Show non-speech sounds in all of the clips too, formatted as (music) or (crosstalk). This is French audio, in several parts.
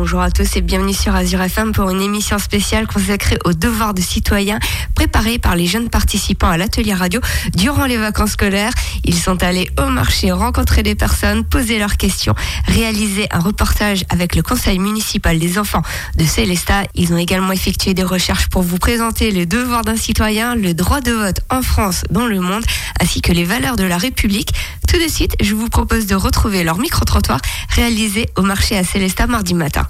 Bonjour à tous et bienvenue sur Azure FM pour une émission spéciale consacrée aux devoirs de citoyens préparés par les jeunes participants à l'atelier radio durant les vacances scolaires. Ils sont allés au marché rencontrer des personnes, poser leurs questions, réaliser un reportage avec le conseil municipal des enfants de Célestat. Ils ont également effectué des recherches pour vous présenter les devoirs d'un citoyen, le droit de vote en France, dans le monde, ainsi que les valeurs de la République. Tout de suite, je vous propose de retrouver leur micro-trottoir réalisé au marché à Célestat mardi matin.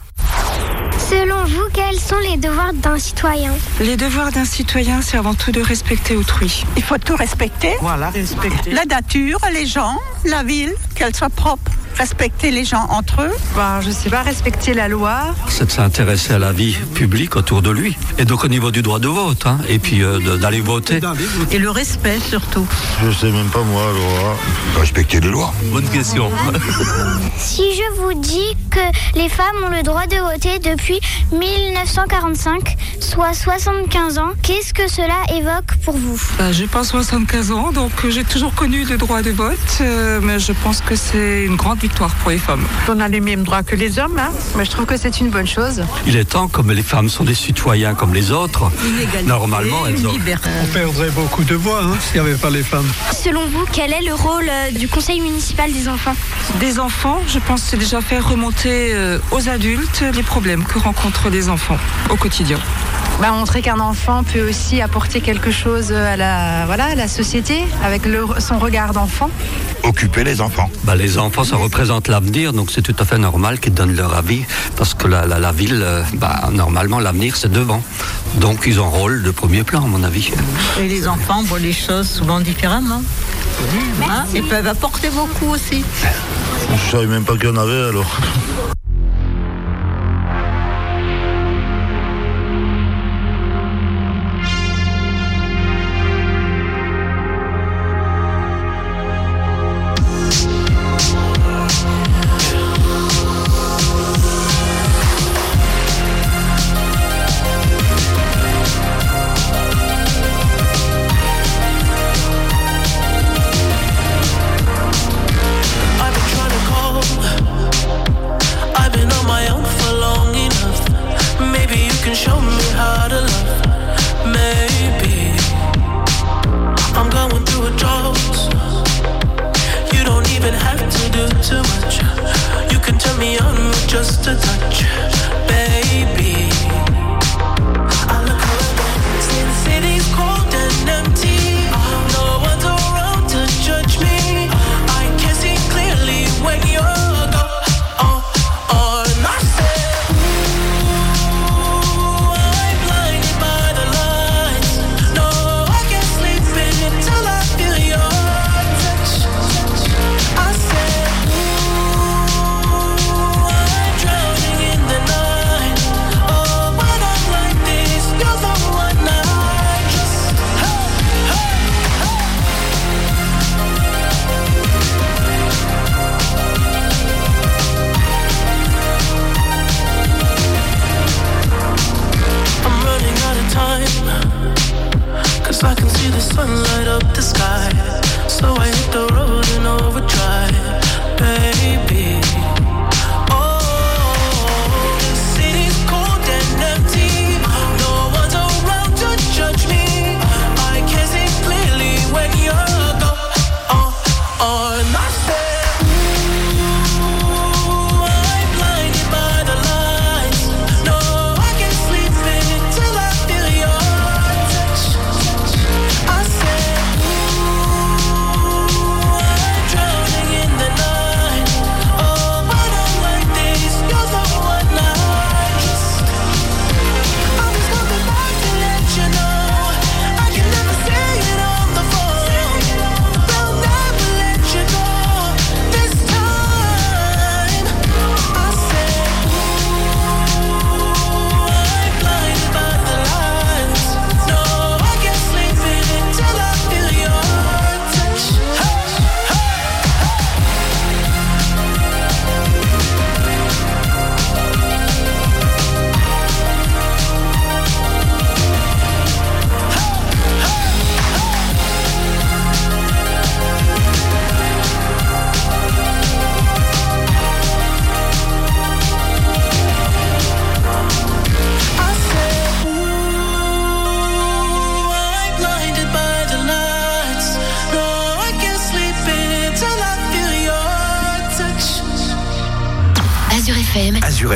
Selon vous, quels sont les devoirs d'un citoyen Les devoirs d'un citoyen, c'est avant tout de respecter autrui. Il faut tout respecter. Voilà, respecter. La nature, les gens, la ville, qu'elle soit propre. Respecter les gens entre eux. Ben, je sais pas, respecter la loi. C'est de s'intéresser à la vie publique autour de lui. Et donc au niveau du droit de vote, hein, et puis euh, d'aller voter. Et le respect surtout. Je sais même pas moi, loi. Respecter les lois. Bonne question. Si je vous dis que les femmes ont le droit de voter depuis 1945, soit 75 ans, qu'est-ce que cela évoque pour vous? Ben, j'ai pas 75 ans, donc euh, j'ai toujours connu le droit de vote, euh, mais je pense que c'est une grande victoire pour les femmes. On a les mêmes droits que les hommes, hein. Mais je trouve que c'est une bonne chose. Il est temps, comme les femmes sont des citoyens comme les autres, normalement elles ont... On perdrait beaucoup de voix hein, s'il n'y avait pas les femmes. Selon vous, quel est le rôle euh, du conseil municipal des enfants? Des enfants, je pense que c'est déjà faire remonter euh, aux adultes les problèmes que rencontrent les enfants au quotidien. Bah, montrer qu'un enfant peut aussi apporter quelque chose à la, voilà, à la société avec le- son regard d'enfant. Occuper les enfants. Bah, les enfants, ça représente l'avenir, donc c'est tout à fait normal qu'ils donnent leur avis, parce que la, la, la ville, euh, bah, normalement, l'avenir, c'est devant. Donc ils ont un rôle de premier plan, à mon avis. Et les enfants voient les choses souvent différemment. Hein, Ils peuvent apporter beaucoup aussi. Je savais même pas qu'il y en avait alors.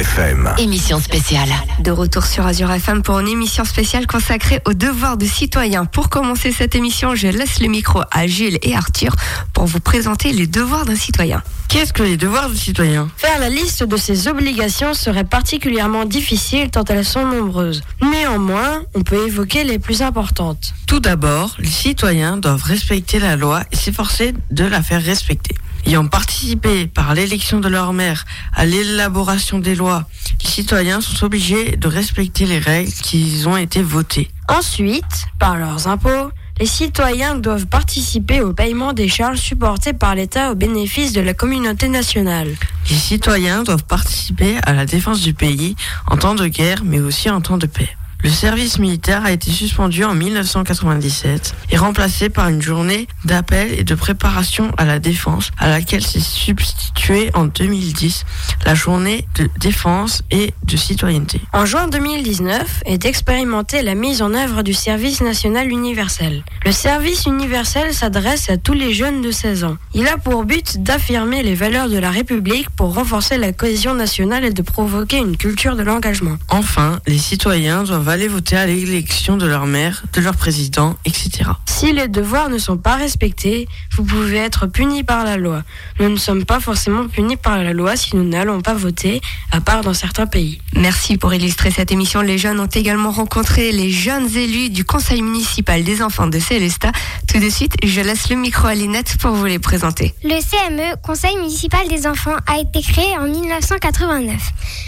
FM. Azure FM. Émission spéciale. De retour sur Azure FM pour une émission spéciale consacrée aux devoirs de citoyens. Pour commencer cette émission, je laisse le micro à Gilles et Arthur pour vous présenter les devoirs d'un citoyen. Qu'est-ce que les devoirs du citoyen? Faire la liste de ses obligations serait particulièrement difficile tant elles sont nombreuses. Néanmoins, on peut évoquer les plus importantes. Tout d'abord, les citoyens doivent respecter la loi et s'efforcer de la faire respecter. Ayant participé par l'élection de leur maire à l'élaboration des lois, les citoyens sont obligés de respecter les règles qui ont été votées. Ensuite, par leurs impôts, les citoyens doivent participer au paiement des charges supportées par l'État au bénéfice de la communauté nationale. Les citoyens doivent participer à la défense du pays en temps de guerre mais aussi en temps de paix. Le service militaire a été suspendu en 1997 et remplacé par une journée d'appel et de préparation à la défense à laquelle s'est substituée en 2010 la journée de défense et de citoyenneté. En juin 2019 est expérimentée la mise en œuvre du service national universel. Le service universel s'adresse à tous les jeunes de 16 ans. Il a pour but d'affirmer les valeurs de la République pour renforcer la cohésion nationale et de provoquer une culture de l'engagement. Enfin, les citoyens doivent aller voter à l'élection de leur maire, de leur président, etc. Si les devoirs ne sont pas respectés, vous pouvez être puni par la loi. Nous ne sommes pas forcément punis par la loi si nous n'allons pas voter, à part dans certains pays. Merci pour illustrer cette émission. Les jeunes ont également rencontré les jeunes élus du conseil municipal des enfants de Célestat. Tout de suite, je laisse le micro à Linette pour vous les présenter. Le CME, Conseil municipal des enfants, a été créé en 1989.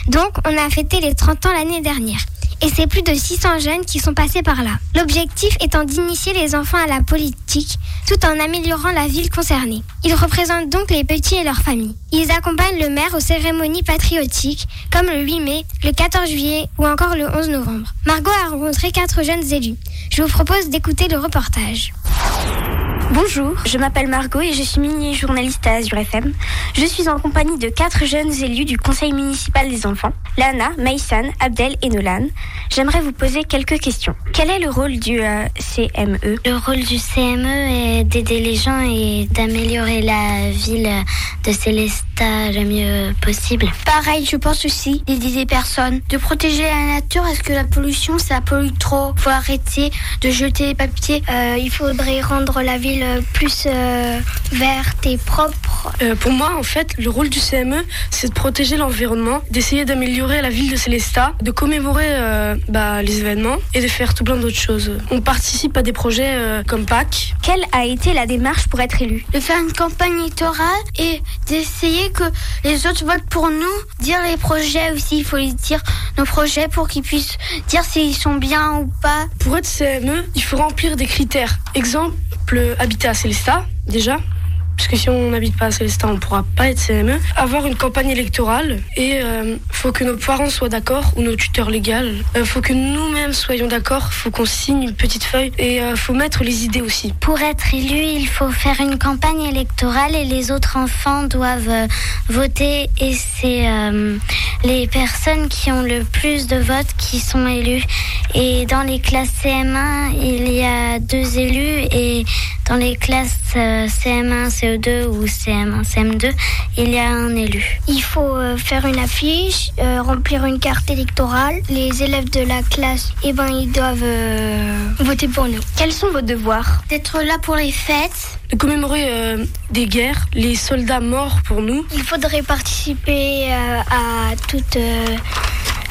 Donc, on a fêté les 30 ans l'année dernière et c'est plus de 600 jeunes qui sont passés par là. L'objectif étant d'initier les enfants à la politique tout en améliorant la ville concernée. Ils représentent donc les petits et leurs familles. Ils accompagnent le maire aux cérémonies patriotiques comme le 8 mai, le 14 juillet ou encore le 11 novembre. Margot a rencontré quatre jeunes élus. Je vous propose d'écouter le reportage. Bonjour, je m'appelle Margot et je suis mini-journaliste à Azure FM. Je suis en compagnie de quatre jeunes élus du conseil municipal des enfants, Lana, Maïsan, Abdel et Nolan. J'aimerais vous poser quelques questions. Quel est le rôle du euh, CME Le rôle du CME est d'aider les gens et d'améliorer la ville de Le mieux possible. Pareil, je pense aussi d'aider des personnes, de protéger la nature. Est-ce que la pollution, ça pollue trop? Faut arrêter de jeter les papiers. Euh, il faudrait rendre la ville plus euh, verte et propre. Euh, pour moi, en fait, le rôle du CME, c'est de protéger l'environnement, d'essayer d'améliorer la ville de Célestat, de commémorer euh, bah, les événements et de faire tout plein d'autres choses. On participe à des projets euh, comme Pâques. Quelle a été la démarche pour être élu De faire une campagne électorale et d'essayer que les autres votent pour nous, dire les projets aussi, il faut les dire nos projets pour qu'ils puissent dire s'ils sont bien ou pas. Pour être CME, il faut remplir des critères. Exemple, habiter à Célestat, déjà. Parce que si on n'habite pas à Célestat, on ne pourra pas être CME. Avoir une campagne électorale et euh, faut que nos parents soient d'accord ou nos tuteurs légaux. Euh, faut que nous-mêmes soyons d'accord. Faut qu'on signe une petite feuille et euh, faut mettre les idées aussi. Pour être élu, il faut faire une campagne électorale et les autres enfants doivent euh, voter et c'est euh, les personnes qui ont le plus de votes qui sont élus. Et dans les classes CM1, il y a deux élus et dans les classes euh, CM1, CE2 ou CM1, CM2, il y a un élu. Il faut euh, faire une affiche, euh, remplir une carte électorale. Les élèves de la classe, eh ben, ils doivent euh, voter pour nous. Quels sont vos devoirs? D'être là pour les fêtes. De commémorer euh, des guerres, les soldats morts pour nous. Il faudrait participer euh, à toutes euh,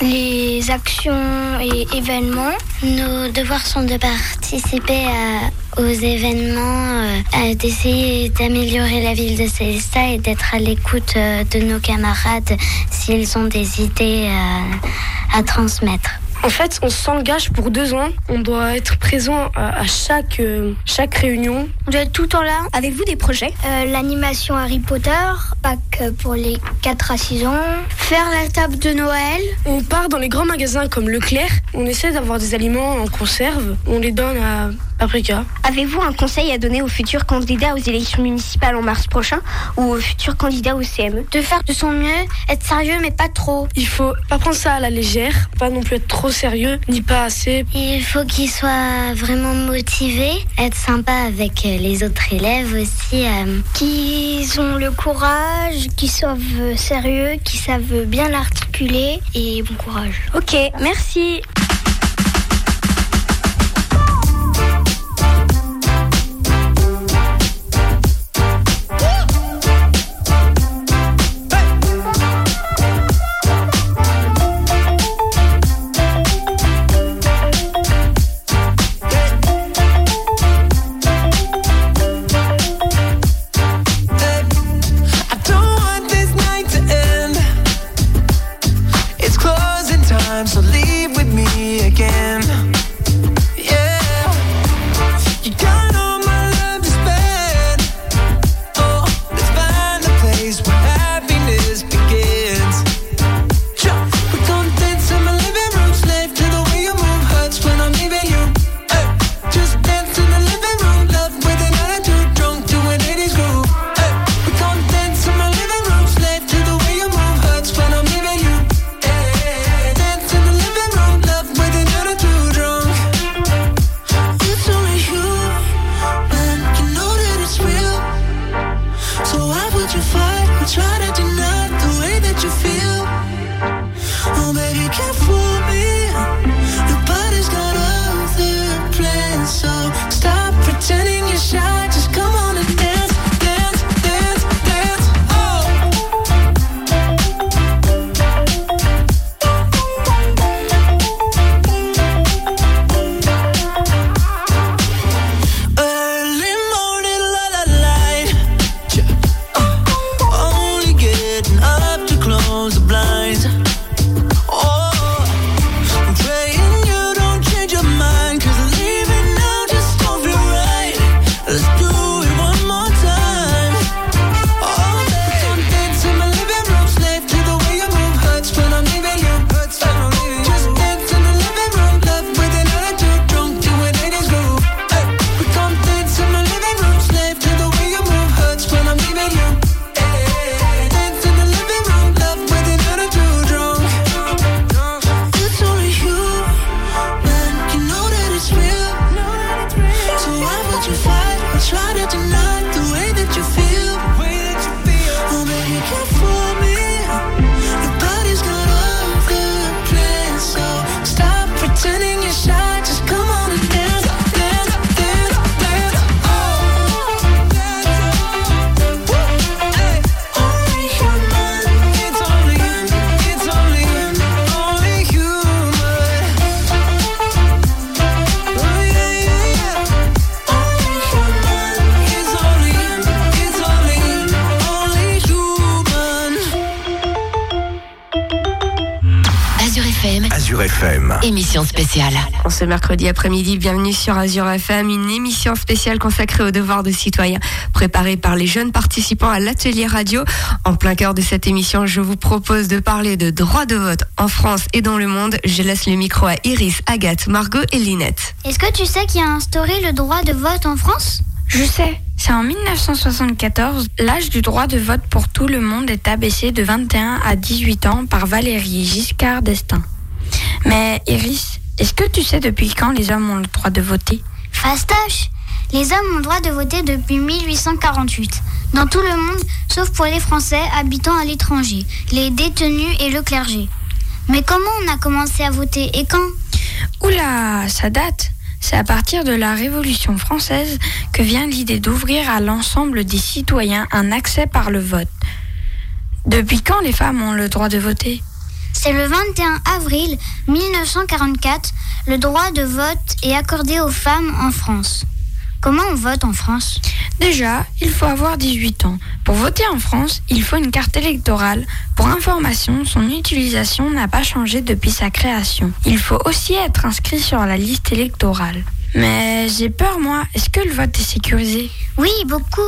les actions et événements. Nos devoirs sont de participer à- aux événements, euh, d'essayer d'améliorer la ville de Célestat et d'être à l'écoute euh, de nos camarades s'ils ont des idées euh, à transmettre. En fait, on s'engage pour deux ans. On doit être présent à, à chaque, euh, chaque réunion. On doit être tout le temps là. Avez-vous des projets? Euh, L'animation Harry Potter, Pâques pour les 4 à 6 ans. Faire la table de Noël. On part dans les grands magasins comme Leclerc. On essaie d'avoir des aliments en conserve. On les donne à Paprika. Avez-vous un conseil à donner aux futurs candidats aux élections municipales en mars prochain ou aux futurs candidats au CME De faire de son mieux, être sérieux mais pas trop. Il faut pas prendre ça à la légère, pas non plus être trop sérieux, ni pas assez. Il faut qu'ils soient vraiment motivés, être sympa avec les autres élèves aussi, euh, qu'ils ont le courage, qu'ils soient sérieux, qu'ils savent bien l'articuler et bon courage. Ok, merci. Émission spéciale. En ce mercredi après-midi, bienvenue sur Azure FM, une émission spéciale consacrée aux devoirs de citoyens, préparée par les jeunes participants à l'atelier radio. En plein cœur de cette émission, je vous propose de parler de droit de vote en France et dans le monde. Je laisse le micro à Iris, Agathe, Margot et Linette. Est-ce que tu sais qui a instauré le droit de vote en France? Je sais, c'est en 1974, l'âge du droit de vote pour tout le monde est abaissé de 21 à 18 ans par Valérie Giscard d'Estaing. Mais Iris, est-ce que tu sais depuis quand les hommes ont le droit de voter? Fastoche Les hommes ont le droit de voter depuis 1848. Dans tout le monde, sauf pour les Français habitant à l'étranger, les détenus et le clergé. Mais comment on a commencé à voter et quand? Oula, ça date C'est à partir de la Révolution française que vient l'idée d'ouvrir à l'ensemble des citoyens un accès par le vote. Depuis quand les femmes ont le droit de voter? C'est le 21 avril 1944, le droit de vote est accordé aux femmes en France. Comment on vote en France? Déjà, il faut avoir 18 ans. Pour voter en France, il faut une carte électorale. Pour information, son utilisation n'a pas changé depuis sa création. Il faut aussi être inscrit sur la liste électorale. Mais j'ai peur, moi. Est-ce que le vote est sécurisé? Oui, beaucoup.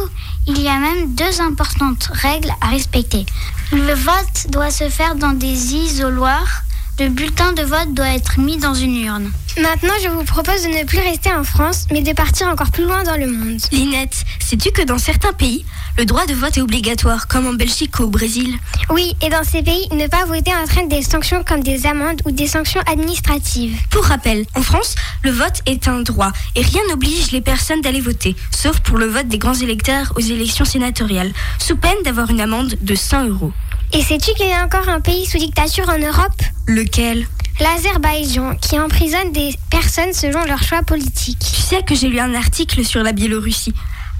Il y a même deux importantes règles à respecter. Le vote doit se faire dans des isoloirs Le bulletin de vote doit être mis dans une urne. Maintenant, je vous propose de ne plus rester en France, mais de partir encore plus loin dans le monde. Linette, sais-tu que dans certains pays, le droit de vote est obligatoire, comme en Belgique ou au Brésil? Oui, et dans ces pays, ne pas voter entraîne des sanctions comme des amendes ou des sanctions administratives. Pour rappel, en France, le vote est un droit et rien n'oblige les personnes d'aller voter, sauf pour le vote des grands électeurs aux élections sénatoriales, sous peine d'avoir une amende de 100 euros. Et sais-tu qu'il y a encore un pays sous dictature en Europe Lequel? L'Azerbaïdjan, qui emprisonne des personnes selon leurs choix politiques. Tu sais que j'ai lu un article sur la Biélorussie.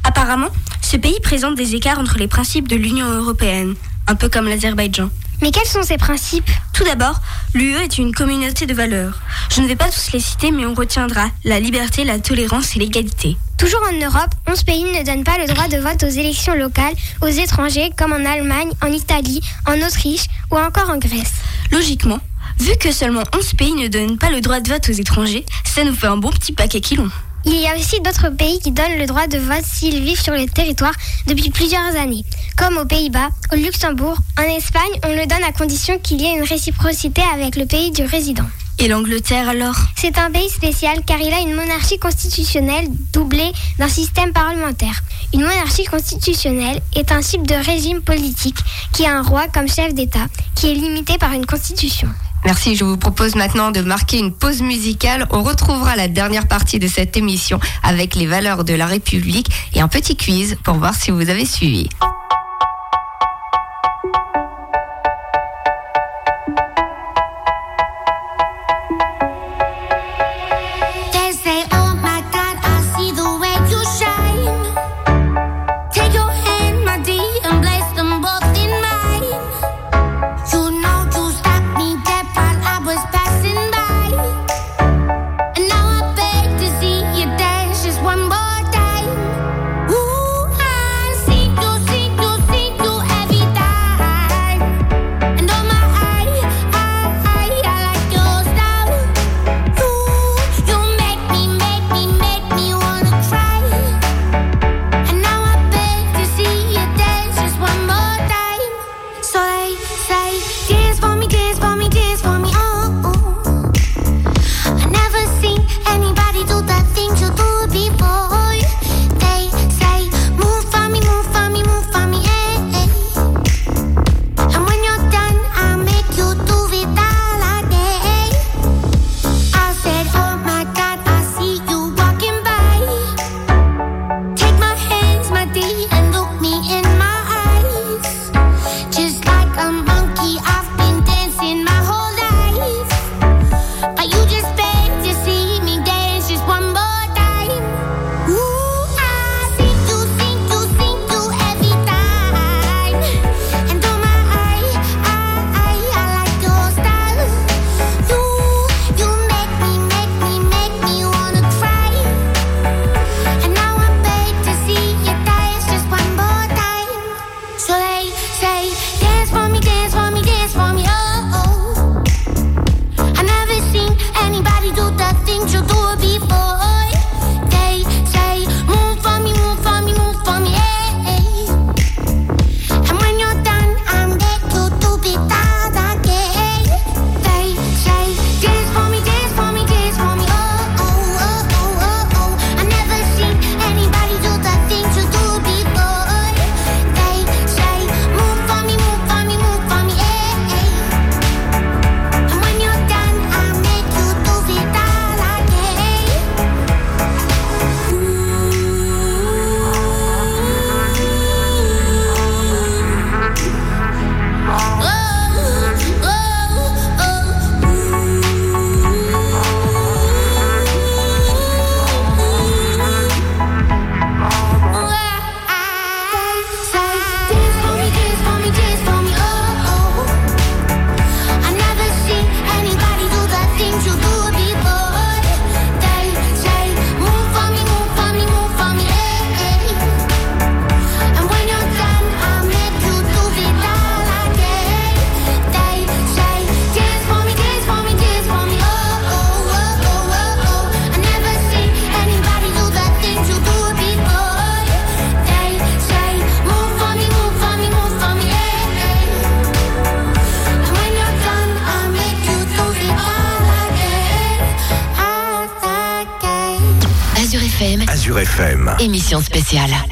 Apparemment, ce pays présente des écarts entre les principes de l'Union européenne, un peu comme l'Azerbaïdjan. Mais quels sont ces principes? Tout d'abord, l'UE est une communauté de valeurs. Je ne vais pas tous les citer, mais on retiendra la liberté, la tolérance et l'égalité. Toujours en Europe, 11 pays ne donnent pas le droit de vote aux élections locales aux étrangers, comme en Allemagne, en Italie, en Autriche ou encore en Grèce. Logiquement, vu que seulement 11 pays ne donnent pas le droit de vote aux étrangers, ça nous fait un bon petit paquet qui l'ont. Il y a aussi d'autres pays qui donnent le droit de vote s'ils vivent sur le territoire depuis plusieurs années, comme aux Pays-Bas, au Luxembourg, en Espagne, on le donne à condition qu'il y ait une réciprocité avec le pays du résident. Et l'Angleterre alors? C'est un pays spécial car il a une monarchie constitutionnelle doublée d'un système parlementaire. Une monarchie constitutionnelle est un type de régime politique qui a un roi comme chef d'État, qui est limité par une constitution. Merci, je vous propose maintenant de marquer une pause musicale. On retrouvera la dernière partie de cette émission avec les valeurs de la République et un petit quiz pour voir si vous avez suivi.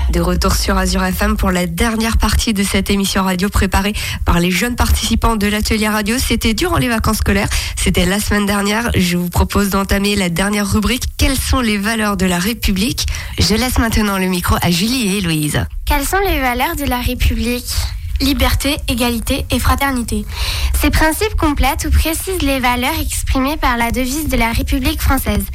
De retour sur Azure FM pour la dernière partie de cette émission radio préparée par les jeunes participants de l'atelier radio. C'était durant les vacances scolaires. C'était la semaine dernière. Je vous propose d'entamer la dernière rubrique. Quelles sont les valeurs de la République? Je laisse maintenant le micro à Julie et Héloïse. Quelles sont les valeurs de la République? Liberté, égalité et fraternité. Ces principes complètent ou précisent les valeurs exprimées par la devise de la République française.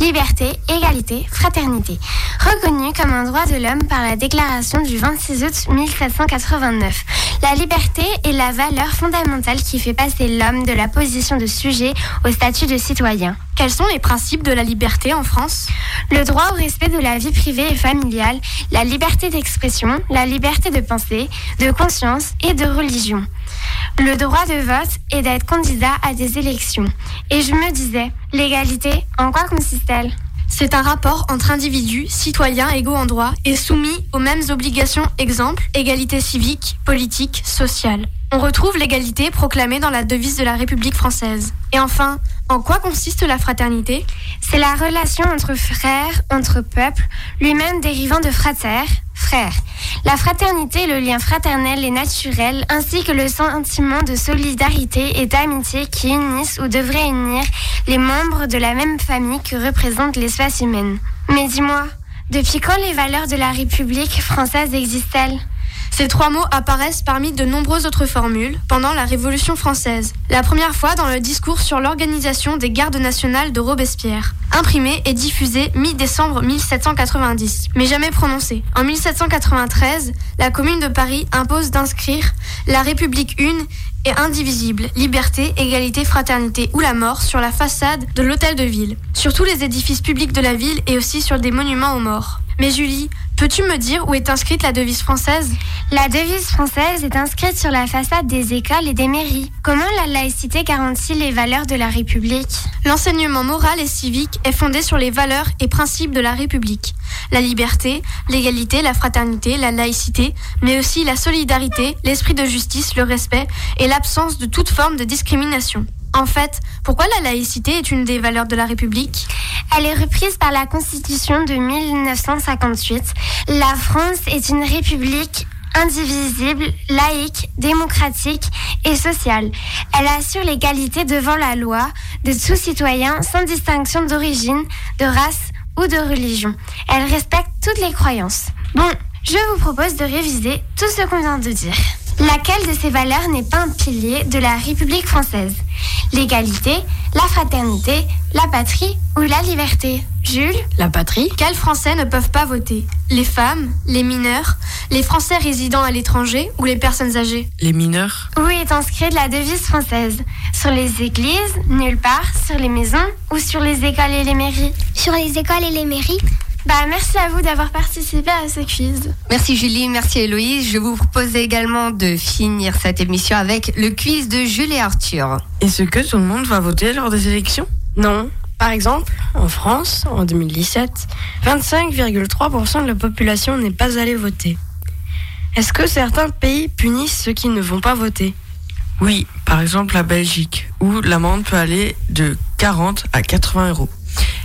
Liberté, égalité, fraternité. Reconnue comme un droit de l'homme par la déclaration du 26 août 1789. La liberté est la valeur fondamentale qui fait passer l'homme de la position de sujet au statut de citoyen. Quels sont les principes de la liberté en France? Le droit au respect de la vie privée et familiale, la liberté d'expression, la liberté de pensée, de conscience et de religion. Le droit de vote est d'être candidat à des élections. Et je me disais, l'égalité, en quoi consiste-t-elle? C'est un rapport entre individus, citoyens égaux en droit et soumis aux mêmes obligations, exemple, égalité civique, politique, sociale. On retrouve l'égalité proclamée dans la devise de la République française. Et enfin, en quoi consiste la fraternité? C'est la relation entre frères, entre peuples, lui-même dérivant de frater, frère. La fraternité, le lien fraternel et naturel, ainsi que le sentiment de solidarité et d'amitié qui unissent ou devraient unir les membres de la même famille que représente l'espèce humaine. Mais dis-moi, depuis quand les valeurs de la République française existent-elles? Ces trois mots apparaissent parmi de nombreuses autres formules pendant la Révolution française. La première fois dans le discours sur l'organisation des gardes nationales de Robespierre, imprimé et diffusé mi-décembre 1790, mais jamais prononcé. En 1793, la Commune de Paris impose d'inscrire la République une et indivisible, liberté, égalité, fraternité ou la mort sur la façade de l'hôtel de ville, sur tous les édifices publics de la ville et aussi sur des monuments aux morts. Mais Julie, peux-tu me dire où est inscrite la devise française? La devise française est inscrite sur la façade des écoles et des mairies. Comment la laïcité garantit les valeurs de la République? L'enseignement moral et civique est fondé sur les valeurs et principes de la République. La liberté, l'égalité, la fraternité, la laïcité, mais aussi la solidarité, l'esprit de justice, le respect et l'absence de toute forme de discrimination. En fait, pourquoi la laïcité est une des valeurs de la République? Elle est reprise par la Constitution de 1958. La France est une république indivisible, laïque, démocratique et sociale. Elle assure l'égalité devant la loi de tous citoyens sans distinction d'origine, de race ou de religion. Elle respecte toutes les croyances. Bon, je vous propose de réviser tout ce qu'on vient de dire. Laquelle de ces valeurs n'est pas un pilier de la République française? L'égalité, la fraternité, la patrie ou la liberté. Jules La patrie. Quels Français ne peuvent pas voter? Les femmes, les mineurs, les Français résidant à l'étranger ou les personnes âgées? Les mineurs. Où est inscrite la devise française. Sur les églises, nulle part, sur les maisons ou sur les écoles et les mairies? Sur les écoles et les mairies bah, merci à vous d'avoir participé à ce quiz. Merci Julie, merci Héloïse. Je vous propose également de finir cette émission avec le quiz de Jules et Arthur. Est-ce que tout le monde va voter lors des élections? Non. Par exemple, en France, en 2017, 25,3% de la population n'est pas allée voter. Est-ce que certains pays punissent ceux qui ne vont pas voter? Oui, par exemple la Belgique, où l'amende peut aller de 40 à 80 euros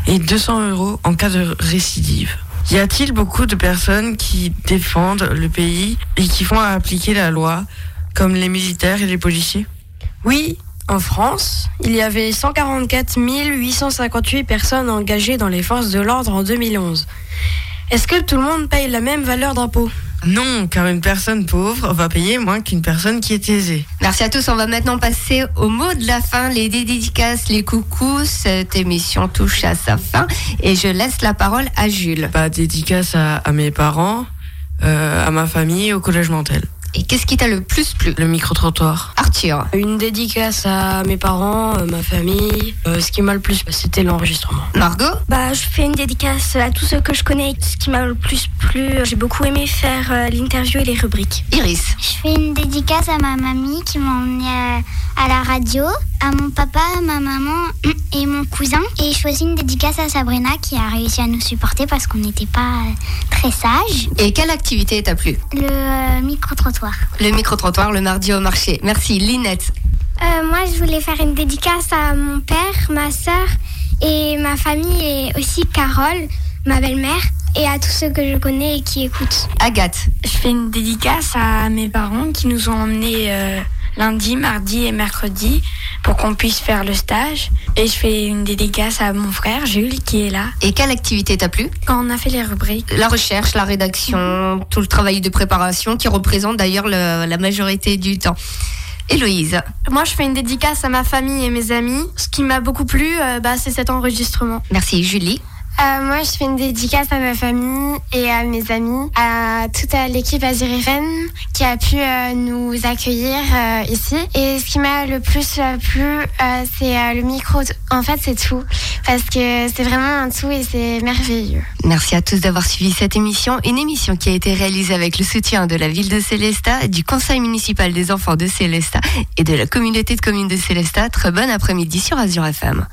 et 200 euros en cas de récidive. Y a-t-il beaucoup de personnes qui défendent le pays et qui font appliquer la loi, comme les militaires et les policiers? Oui, en France, il y avait 144 858 personnes engagées dans les forces de l'ordre en 2011. Est-ce que tout le monde paye la même valeur d'impôt? Non, car une personne pauvre va payer moins qu'une personne qui est aisée. Merci à tous. On va maintenant passer au mot de la fin, les dédicaces, les coucous. Cette émission touche à sa fin et je laisse la parole à Jules. Bah, dédicace à, à mes parents, euh, à ma famille au collège Mantel. Et qu'est-ce qui t'a le plus plu Le micro-trottoir. Arthur. Une dédicace à mes parents, euh, ma famille. Euh, ce qui m'a le plus, c'était l'enregistrement. Margot Bah, je fais une dédicace à tous ceux que je connais. Ce qui m'a le plus plu, j'ai beaucoup aimé faire euh, l'interview et les rubriques. Iris. Je fais une dédicace à ma mamie qui m'a emmené à, à la radio, à mon papa, ma maman (clears throat) et mon cousin. Et je fais aussi une dédicace à Sabrina qui a réussi à nous supporter parce qu'on n'était pas très sages. Et quelle activité t'a plu? Le euh, micro-trottoir. Le micro-trottoir le mardi au marché. Merci. Linette. Euh, moi, je voulais faire une dédicace à mon père, ma soeur et ma famille et aussi Carole. ma belle-mère et à tous ceux que je connais et qui écoutent. Agathe. Je fais une dédicace à mes parents qui nous ont emmenés euh, lundi, mardi et mercredi pour qu'on puisse faire le stage. Et je fais une dédicace à mon frère Jules qui est là. Et quelle activité t'a plu? Quand on a fait les rubriques. La recherche, la rédaction, tout le travail de préparation qui représente d'ailleurs le- la majorité du temps. Héloïse. Moi, je fais une dédicace à ma famille et mes amis. Ce qui m'a beaucoup plu, euh, bah, c'est cet enregistrement. Merci Julie. Euh, moi, je fais une dédicace à ma famille et à mes amis, à toute l'équipe Azure FM qui a pu euh, nous accueillir euh, ici. Et ce qui m'a le plus plu, c'est le micro. En fait, c'est tout. Parce que c'est vraiment un tout et c'est merveilleux. Merci à tous d'avoir suivi cette émission, une émission qui a été réalisée avec le soutien de la ville de Célestat, du conseil municipal des enfants de Célestat et de la communauté de communes de Célestat. Très bon après-midi sur Azure FM.